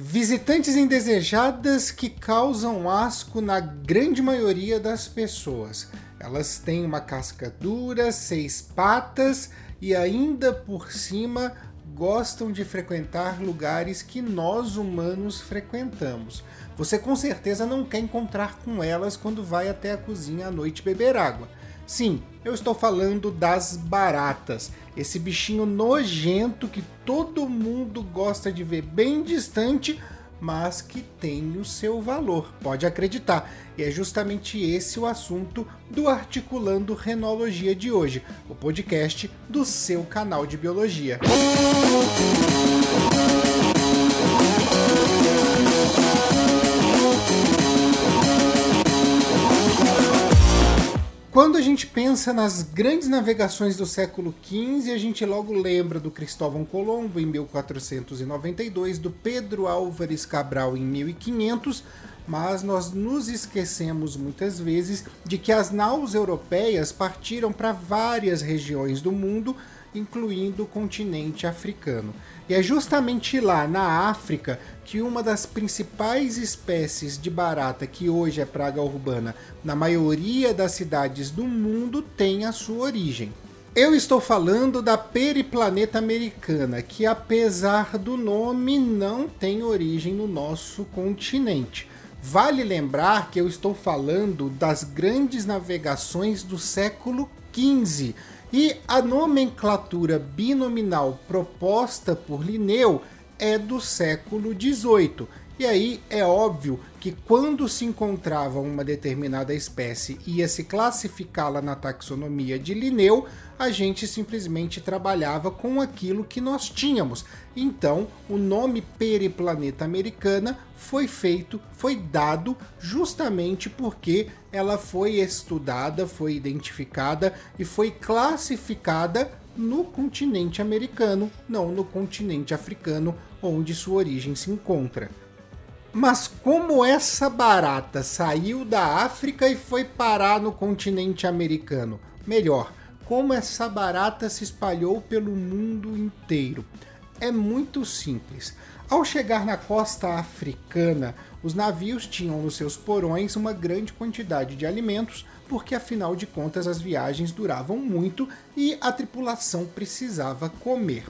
Visitantes indesejadas que causam asco na grande maioria das pessoas. Elas têm uma casca dura, seis patas e ainda por cima gostam de frequentar lugares que nós humanos frequentamos. Você com certeza não quer encontrar com elas quando vai até a cozinha à noite beber água. Sim, eu estou falando das baratas, esse bichinho nojento que todo mundo gosta de ver bem distante, mas que tem o seu valor, pode acreditar. E é justamente esse o assunto do Articulando Renologia de hoje, o podcast do seu canal de biologia. Quando gente pensa nas grandes navegações do século XV, a gente logo lembra do Cristóvão Colombo em 1492, do Pedro Álvares Cabral em 1500, mas nós nos esquecemos muitas vezes de que as naus europeias partiram para várias regiões do mundo incluindo o continente africano. E é justamente lá, na África, que uma das principais espécies de barata que hoje é praga urbana na maioria das cidades do mundo tem a sua origem. Eu estou falando da periplaneta americana, que apesar do nome não tem origem no nosso continente. Vale lembrar que eu estou falando das grandes navegações do século XV, e a nomenclatura binominal proposta por Linneu é do século XVIII. E aí é óbvio que quando se encontrava uma determinada espécie e ia se classificá-la na taxonomia de Linneu, a gente simplesmente trabalhava com aquilo que nós tínhamos. Então, o nome periplaneta americana foi feito, foi dado justamente porque ela foi estudada, foi identificada e foi classificada no continente americano, não no continente africano, onde sua origem se encontra. Mas como essa barata saiu da África e foi parar no continente americano? Melhor, como essa barata se espalhou pelo mundo inteiro? É muito simples. Ao chegar na costa africana, os navios tinham nos seus porões uma grande quantidade de alimentos, porque afinal de contas as viagens duravam muito e a tripulação precisava comer.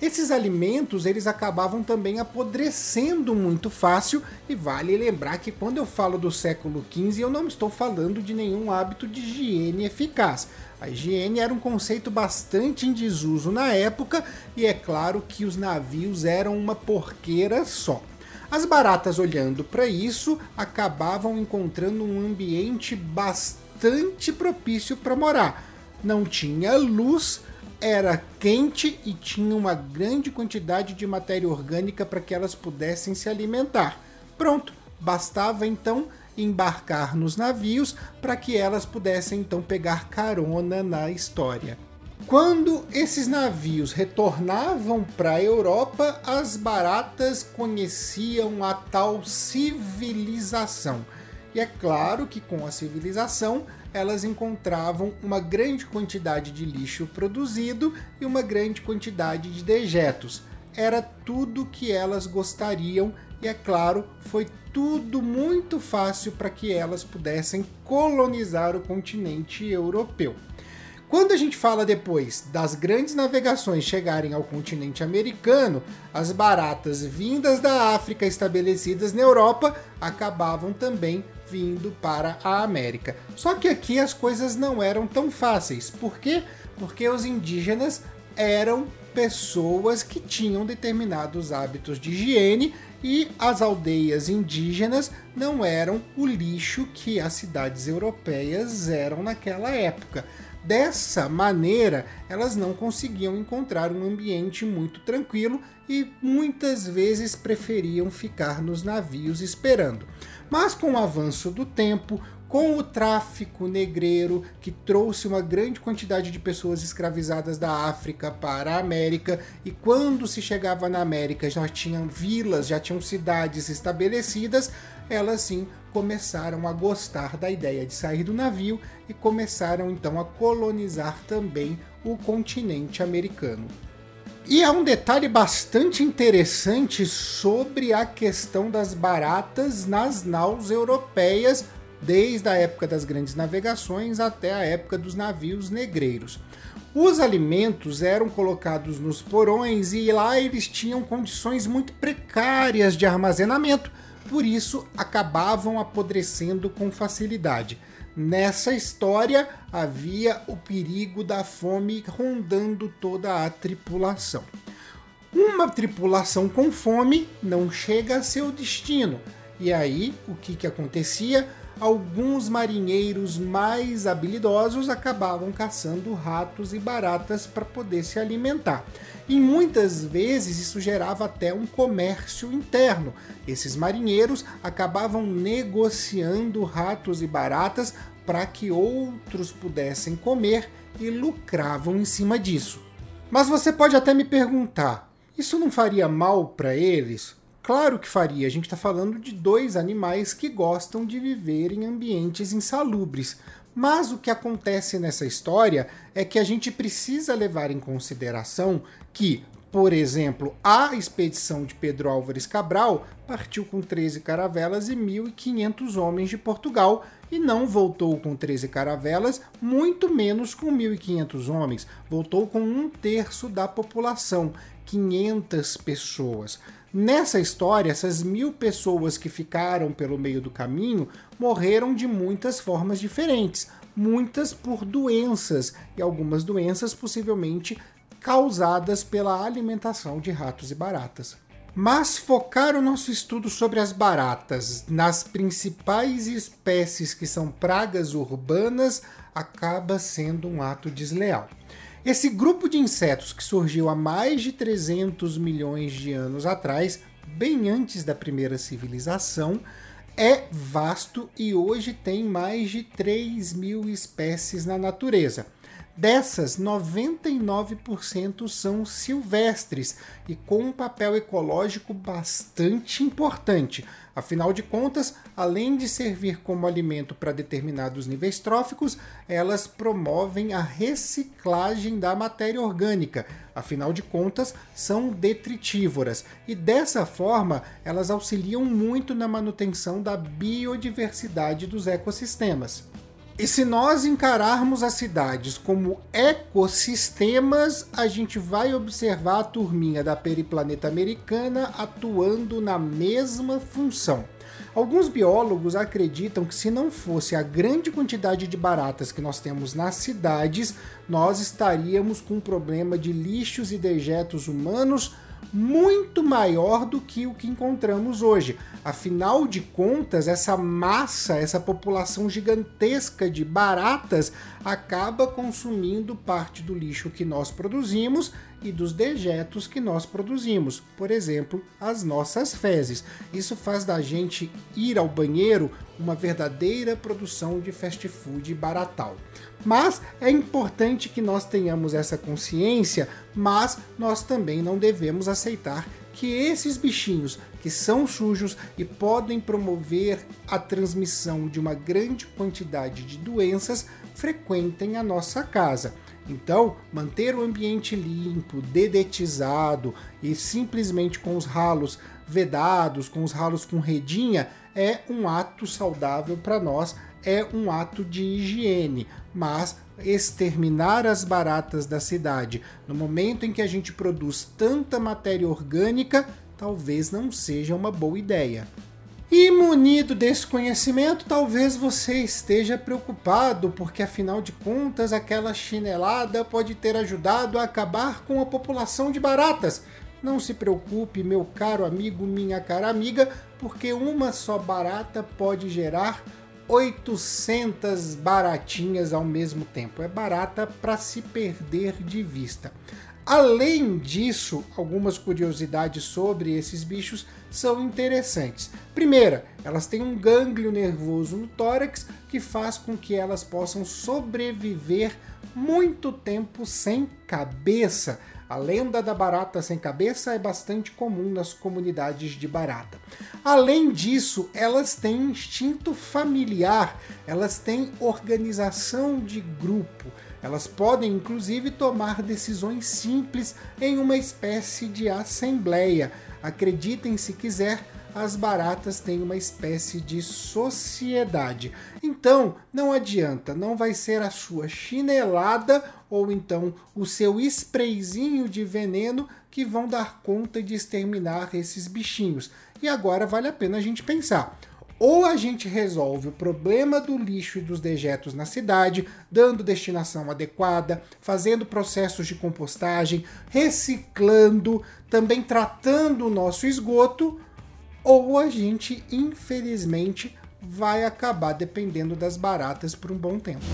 Esses alimentos eles acabavam também apodrecendo muito fácil e vale lembrar que quando eu falo do século XV eu não estou falando de nenhum hábito de higiene eficaz. A higiene era um conceito bastante em desuso na época e é claro que os navios eram uma porqueira só. As baratas olhando para isso acabavam encontrando um ambiente bastante propício para morar. Não tinha luz, era quente e tinha uma grande quantidade de matéria orgânica para que elas pudessem se alimentar. Pronto, bastava então embarcar nos navios para que elas pudessem então pegar carona na história. Quando esses navios retornavam para a Europa, as baratas conheciam a tal civilização. E é claro que com a civilização elas encontravam uma grande quantidade de lixo produzido e uma grande quantidade de dejetos. Era tudo que elas gostariam e, é claro, foi tudo muito fácil para que elas pudessem colonizar o continente europeu. Quando a gente fala depois das grandes navegações chegarem ao continente americano, as baratas vindas da África estabelecidas na Europa acabavam também vindo para a América. Só que aqui as coisas não eram tão fáceis. Por quê? Porque os indígenas eram pessoas que tinham determinados hábitos de higiene e as aldeias indígenas não eram o lixo que as cidades europeias eram naquela época. Dessa maneira, elas não conseguiam encontrar um ambiente muito tranquilo e muitas vezes preferiam ficar nos navios esperando. Mas com o avanço do tempo, com o tráfico negreiro que trouxe uma grande quantidade de pessoas escravizadas da África para a América, e quando se chegava na América já tinham vilas, já tinham cidades estabelecidas, elas sim começaram a gostar da ideia de sair do navio e começaram então a colonizar também o continente americano. E há um detalhe bastante interessante sobre a questão das baratas nas naus europeias, desde a época das grandes navegações até a época dos navios negreiros. Os alimentos eram colocados nos porões e lá eles tinham condições muito precárias de armazenamento, por isso acabavam apodrecendo com facilidade. Nessa história havia o perigo da fome rondando toda a tripulação. Uma tripulação com fome não chega a seu destino. E aí, o que, que acontecia? Alguns marinheiros mais habilidosos acabavam caçando ratos e baratas para poder se alimentar. E muitas vezes isso gerava até um comércio interno. Esses marinheiros acabavam negociando ratos e baratas para que outros pudessem comer e lucravam em cima disso. Mas você pode até me perguntar: isso não faria mal para eles? Claro que faria. A gente está falando de dois animais que gostam de viver em ambientes insalubres. Mas o que acontece nessa história é que a gente precisa levar em consideração que, por exemplo, a expedição de Pedro Álvares Cabral partiu com 13 caravelas e 1.500 homens de Portugal e não voltou com 13 caravelas, muito menos com 1.500 homens. Voltou com um terço da população, 500 pessoas. Nessa história, essas mil pessoas que ficaram pelo meio do caminho morreram de muitas formas diferentes, muitas por doenças e algumas doenças possivelmente causadas pela alimentação de ratos e baratas. Mas focar o nosso estudo sobre as baratas nas principais espécies que são pragas urbanas acaba sendo um ato desleal. Esse grupo de insetos que surgiu há mais de 300 milhões de anos atrás, bem antes da primeira civilização, é vasto e hoje tem mais de 3 mil espécies na natureza. Dessas, 99% são silvestres e com um papel ecológico bastante importante. Afinal de contas, além de servir como alimento para determinados níveis tróficos, elas promovem a reciclagem da matéria orgânica. Afinal de contas, são detritívoras e dessa forma elas auxiliam muito na manutenção da biodiversidade dos ecossistemas. E se nós encararmos as cidades como ecossistemas, a gente vai observar a turminha da periplaneta americana atuando na mesma função. Alguns biólogos acreditam que se não fosse a grande quantidade de baratas que nós temos nas cidades, nós estaríamos com um problema de lixos e dejetos humanos muito maior do que o que encontramos hoje. Afinal de contas, essa massa, essa população gigantesca de baratas acaba consumindo parte do lixo que nós produzimos e dos dejetos que nós produzimos, por exemplo, as nossas fezes. Isso faz da gente ir ao banheiro uma verdadeira produção de fast food baratal. Mas é importante que nós tenhamos essa consciência, mas nós também não devemos aceitar que esses bichinhos que são sujos e podem promover a transmissão de uma grande quantidade de doenças frequentem a nossa casa. Então, manter o ambiente limpo, dedetizado e simplesmente com os ralos vedados, com os ralos com redinha, é um ato saudável para nós, é um ato de higiene. Mas exterminar as baratas da cidade no momento em que a gente produz tanta matéria orgânica, talvez não seja uma boa ideia. E munido desse conhecimento, talvez você esteja preocupado, porque afinal de contas aquela chinelada pode ter ajudado a acabar com a população de baratas. Não se preocupe, meu caro amigo, minha cara amiga, porque uma só barata pode gerar 800 baratinhas ao mesmo tempo. É barata para se perder de vista. Além disso, algumas curiosidades sobre esses bichos são interessantes. Primeira, elas têm um gânglio nervoso no tórax que faz com que elas possam sobreviver muito tempo sem cabeça. A lenda da barata sem cabeça é bastante comum nas comunidades de barata. Além disso, elas têm instinto familiar, elas têm organização de grupo Elas podem inclusive tomar decisões simples em uma espécie de assembleia. Acreditem se quiser, as baratas têm uma espécie de sociedade. Então, não adianta, não vai ser a sua chinelada ou então o seu sprayzinho de veneno que vão dar conta de exterminar esses bichinhos. E agora vale a pena a gente pensar. Ou a gente resolve o problema do lixo e dos dejetos na cidade, dando destinação adequada, fazendo processos de compostagem, reciclando, também tratando o nosso esgoto, ou a gente, infelizmente, vai acabar dependendo das baratas por um bom tempo.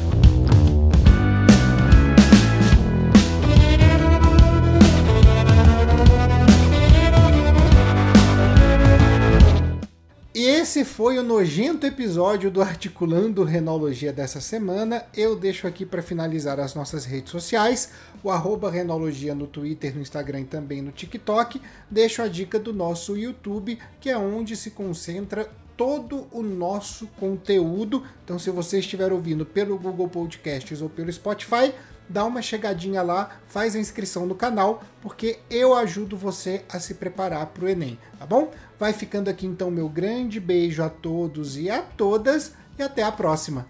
Esse foi o nojento episódio do Articulando Renologia dessa semana. Eu deixo aqui para finalizar as nossas redes sociais, o arroba Renologia no Twitter, no Instagram e também no TikTok. Deixo a dica do nosso YouTube, que é onde se concentra todo o nosso conteúdo. Então, se você estiver ouvindo pelo Google Podcasts ou pelo Spotify, dá uma chegadinha lá, faz a inscrição no canal, porque eu ajudo você a se preparar para o Enem, tá bom? Vai ficando aqui então meu grande beijo a todos e a todas e até a próxima.